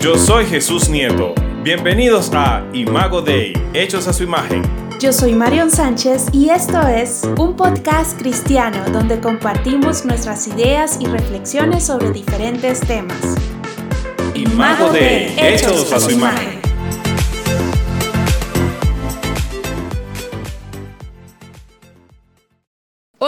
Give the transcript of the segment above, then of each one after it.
Yo soy Jesús Nieto. Bienvenidos a Imago Dei, hechos a su imagen. Yo soy Marion Sánchez y esto es un podcast cristiano donde compartimos nuestras ideas y reflexiones sobre diferentes temas. Imago Dei, hechos a su imagen.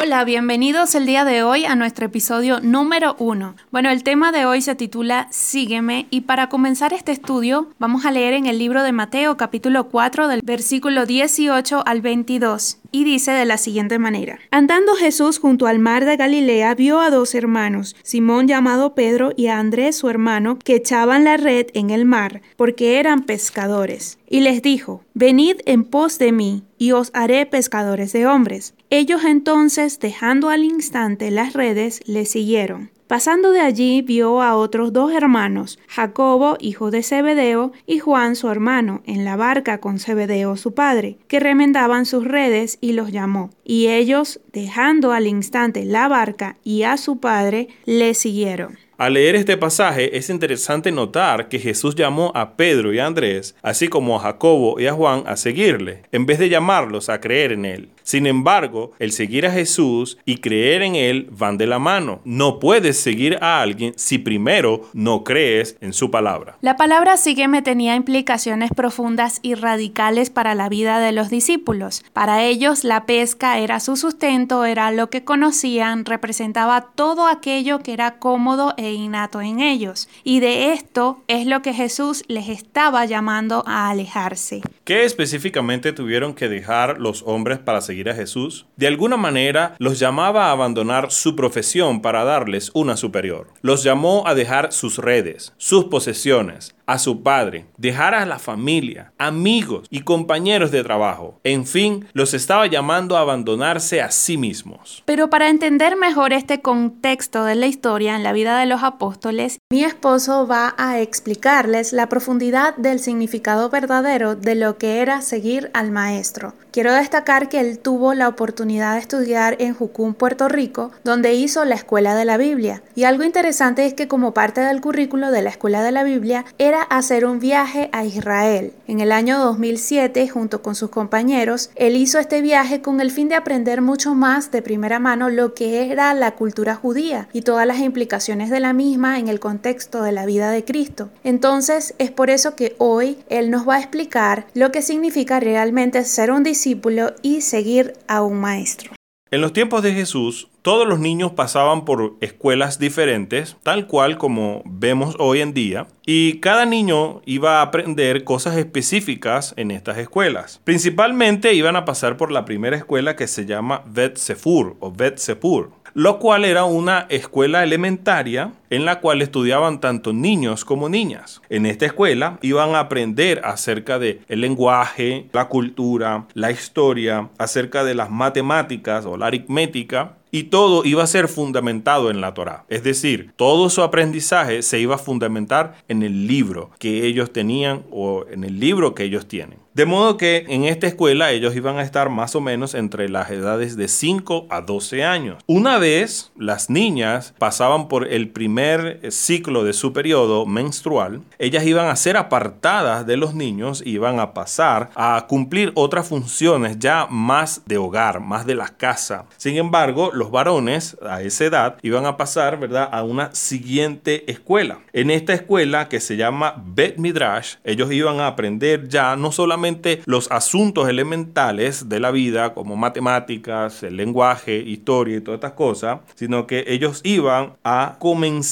Hola, bienvenidos el día de hoy a nuestro episodio número uno. Bueno, el tema de hoy se titula Sígueme y para comenzar este estudio vamos a leer en el libro de Mateo capítulo 4 del versículo 18 al 22 y dice de la siguiente manera. Andando Jesús junto al mar de Galilea vio a dos hermanos, Simón llamado Pedro y a Andrés su hermano, que echaban la red en el mar, porque eran pescadores. Y les dijo, Venid en pos de mí, y os haré pescadores de hombres. Ellos entonces, dejando al instante las redes, le siguieron. Pasando de allí vio a otros dos hermanos, Jacobo, hijo de Zebedeo, y Juan, su hermano, en la barca con Zebedeo, su padre, que remendaban sus redes y los llamó. Y ellos, dejando al instante la barca y a su padre, le siguieron. Al leer este pasaje es interesante notar que Jesús llamó a Pedro y a Andrés, así como a Jacobo y a Juan, a seguirle, en vez de llamarlos a creer en él. Sin embargo, el seguir a Jesús y creer en Él van de la mano. No puedes seguir a alguien si primero no crees en su palabra. La palabra sígueme tenía implicaciones profundas y radicales para la vida de los discípulos. Para ellos la pesca era su sustento, era lo que conocían, representaba todo aquello que era cómodo e innato en ellos. Y de esto es lo que Jesús les estaba llamando a alejarse. ¿Qué específicamente tuvieron que dejar los hombres para seguir a Jesús, de alguna manera los llamaba a abandonar su profesión para darles una superior. Los llamó a dejar sus redes, sus posesiones, a su padre, dejar a la familia, amigos y compañeros de trabajo. En fin, los estaba llamando a abandonarse a sí mismos. Pero para entender mejor este contexto de la historia en la vida de los apóstoles, mi esposo va a explicarles la profundidad del significado verdadero de lo que era seguir al maestro. Quiero destacar que él tuvo la oportunidad de estudiar en Jucún, Puerto Rico, donde hizo la Escuela de la Biblia. Y algo interesante es que como parte del currículo de la Escuela de la Biblia era hacer un viaje a Israel. En el año 2007, junto con sus compañeros, él hizo este viaje con el fin de aprender mucho más de primera mano lo que era la cultura judía y todas las implicaciones de la misma en el contexto de la vida de Cristo. Entonces, es por eso que hoy él nos va a explicar lo que significa realmente ser un discípulo y seguir a un maestro. En los tiempos de Jesús, todos los niños pasaban por escuelas diferentes, tal cual como vemos hoy en día, y cada niño iba a aprender cosas específicas en estas escuelas. Principalmente iban a pasar por la primera escuela que se llama Bet Sefur o Bet Sepur, lo cual era una escuela elementaria en la cual estudiaban tanto niños como niñas. En esta escuela iban a aprender acerca de el lenguaje, la cultura, la historia, acerca de las matemáticas o la aritmética y todo iba a ser fundamentado en la Torá. Es decir, todo su aprendizaje se iba a fundamentar en el libro que ellos tenían o en el libro que ellos tienen. De modo que en esta escuela ellos iban a estar más o menos entre las edades de 5 a 12 años. Una vez las niñas pasaban por el primer ciclo de su periodo menstrual, ellas iban a ser apartadas de los niños y iban a pasar a cumplir otras funciones ya más de hogar, más de la casa. Sin embargo, los varones a esa edad iban a pasar, ¿verdad?, a una siguiente escuela. En esta escuela que se llama Bet Midrash, ellos iban a aprender ya no solamente los asuntos elementales de la vida, como matemáticas, el lenguaje, historia y todas estas cosas, sino que ellos iban a comenzar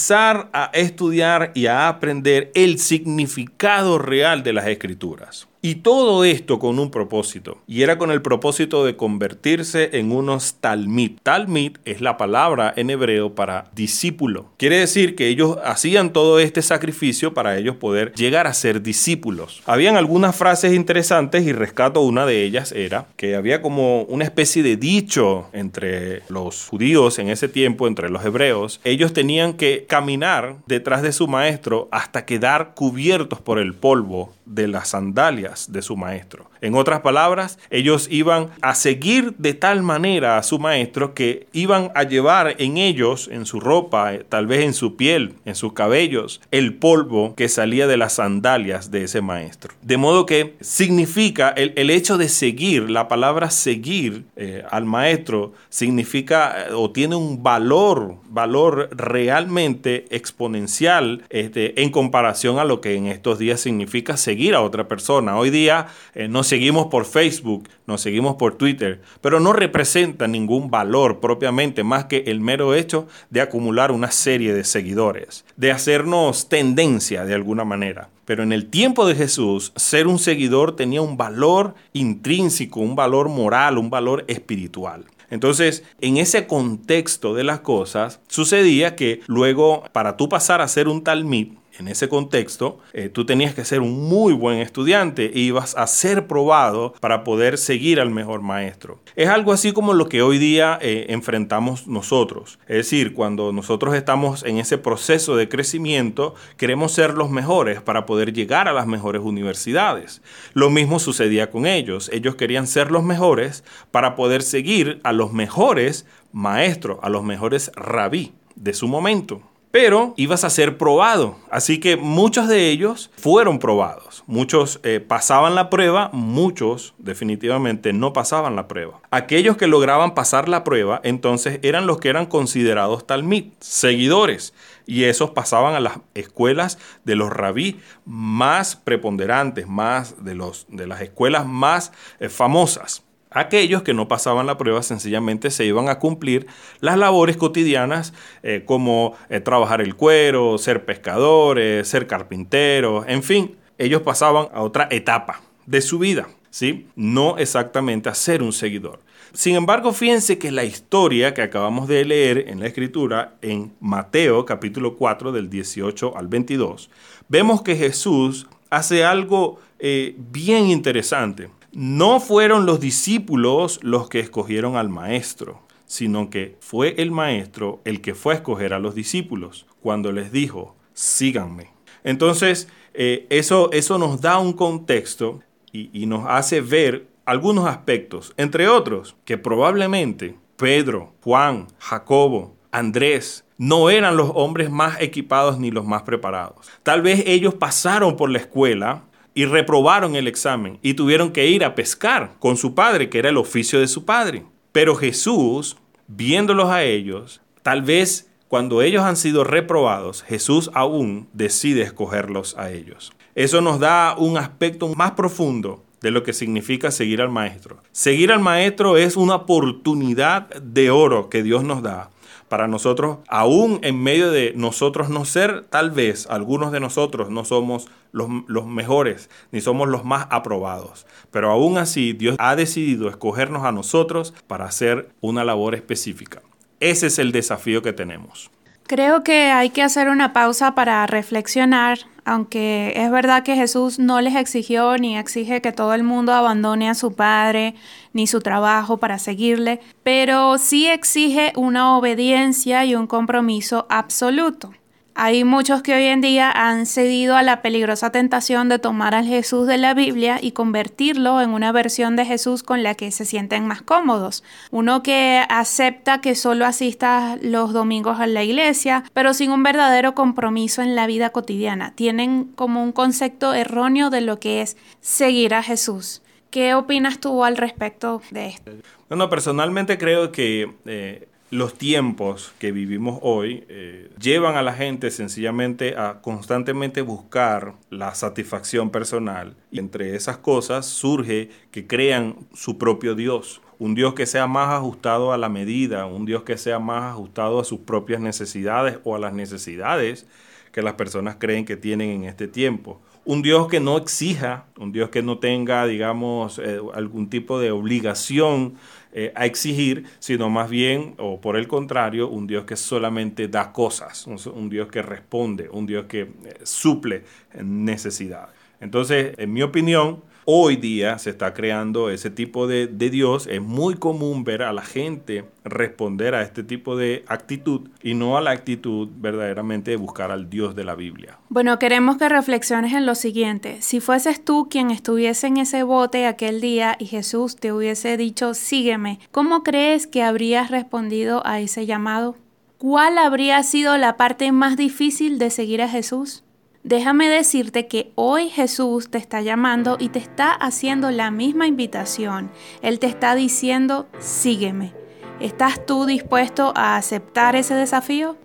a estudiar y a aprender el significado real de las escrituras. Y todo esto con un propósito. Y era con el propósito de convertirse en unos talmid. Talmid es la palabra en hebreo para discípulo. Quiere decir que ellos hacían todo este sacrificio para ellos poder llegar a ser discípulos. Habían algunas frases interesantes y rescato una de ellas era que había como una especie de dicho entre los judíos en ese tiempo, entre los hebreos. Ellos tenían que caminar detrás de su maestro hasta quedar cubiertos por el polvo de las sandalias de su maestro. En otras palabras, ellos iban a seguir de tal manera a su maestro que iban a llevar en ellos, en su ropa, eh, tal vez en su piel, en sus cabellos, el polvo que salía de las sandalias de ese maestro. De modo que significa el, hecho de seguir, la palabra seguir eh, al maestro significa eh, o tiene un valor, valor realmente exponencial este, en comparación a lo que en estos días significa seguir a otra persona. Hoy día nos seguimos por Facebook, nos seguimos por Twitter, pero no representa ningún valor propiamente más que el mero hecho de acumular una serie de seguidores, de hacernos tendencia de alguna manera. Pero en el tiempo de Jesús, ser un seguidor tenía un valor intrínseco, un valor moral, un valor espiritual. Entonces, en ese contexto de las cosas, sucedía que luego, para tú pasar a ser un talmid, en ese contexto, eh, tú tenías que ser un muy buen estudiante e ibas a ser probado para poder seguir al mejor maestro. Es algo así como lo que hoy día eh, enfrentamos nosotros. Es decir, cuando nosotros estamos en ese proceso de crecimiento, queremos ser los mejores para poder llegar a las mejores universidades. Lo mismo sucedía con ellos. Ellos querían ser los mejores para poder seguir a los mejores maestros, a los mejores rabí de su momento pero ibas a ser probado. Así que muchos de ellos fueron probados. Muchos eh, pasaban la prueba, muchos definitivamente no pasaban la prueba. Aquellos que lograban pasar la prueba, entonces eran los que eran considerados talmid, seguidores. Y esos pasaban a las escuelas de los rabí más preponderantes, más de, los, de las escuelas más eh, famosas. Aquellos que no pasaban la prueba sencillamente se iban a cumplir las labores cotidianas eh, como eh, trabajar el cuero, ser pescadores, ser carpinteros, en fin, ellos pasaban a otra etapa de su vida, ¿sí? No exactamente a ser un seguidor. Sin embargo, fíjense que la historia que acabamos de leer en la escritura, en Mateo capítulo 4 del 18 al 22, vemos que Jesús hace algo eh, bien interesante. No fueron los discípulos los que escogieron al maestro, sino que fue el maestro el que fue a escoger a los discípulos cuando les dijo, síganme. Entonces, eh, eso, eso nos da un contexto y, y nos hace ver algunos aspectos, entre otros, que probablemente Pedro, Juan, Jacobo, Andrés, no eran los hombres más equipados ni los más preparados. Tal vez ellos pasaron por la escuela y reprobaron el examen y tuvieron que ir a pescar con su padre, que era el oficio de su padre. Pero Jesús, viéndolos a ellos, tal vez cuando ellos han sido reprobados, Jesús aún decide escogerlos a ellos. Eso nos da un aspecto más profundo de lo que significa seguir al maestro. Seguir al maestro es una oportunidad de oro que Dios nos da para nosotros, aún en medio de nosotros no ser, tal vez algunos de nosotros no somos los, los, mejores, ni somos los más aprobados. Pero aún así, Dios ha decidido escogernos a nosotros para hacer una labor específica. Ese es el desafío que tenemos. Creo que hay que hacer una pausa para reflexionar, aunque es verdad que Jesús no les exigió ni exige que todo el mundo abandone a su Padre ni su trabajo para seguirle, pero sí exige una obediencia y un compromiso absoluto. Hay muchos que hoy en día han cedido a la peligrosa tentación de tomar al Jesús de la Biblia y convertirlo en una versión de Jesús con la que se sienten más cómodos. Uno que acepta que solo asista los domingos a la iglesia, pero sin un verdadero compromiso en la vida cotidiana. Tienen como un concepto erróneo de lo que es seguir a Jesús. ¿Qué opinas tú al respecto de esto? Bueno, personalmente creo que eh, los tiempos que vivimos hoy eh, llevan a la gente sencillamente a constantemente buscar la satisfacción personal. Y entre esas cosas surge que crean su propio Dios. Un Dios que sea más ajustado a la medida, un Dios que sea más ajustado a sus propias necesidades o a las necesidades que las personas creen que tienen en este tiempo. Un Dios que no exija, un Dios que no tenga, digamos, eh, algún tipo de obligación eh, a exigir, sino más bien, o por el contrario, un Dios que solamente da cosas, un, Dios que responde, un Dios que eh, suple necesidades. Entonces, en mi opinión, hoy día se está creando ese tipo de, de Dios. Es muy común ver a la gente responder a este tipo de actitud y no a la actitud verdaderamente de buscar al Dios de la Biblia. Bueno, queremos que reflexiones en lo siguiente. Si fueses tú quien estuviese en ese bote aquel día y Jesús te hubiese dicho, sígueme, ¿cómo crees que habrías respondido a ese llamado? ¿Cuál habría sido la parte más difícil de seguir a Jesús? Déjame decirte que hoy Jesús te está llamando y te está haciendo la misma invitación. Él te está diciendo, sígueme. ¿Estás tú dispuesto a aceptar ese desafío?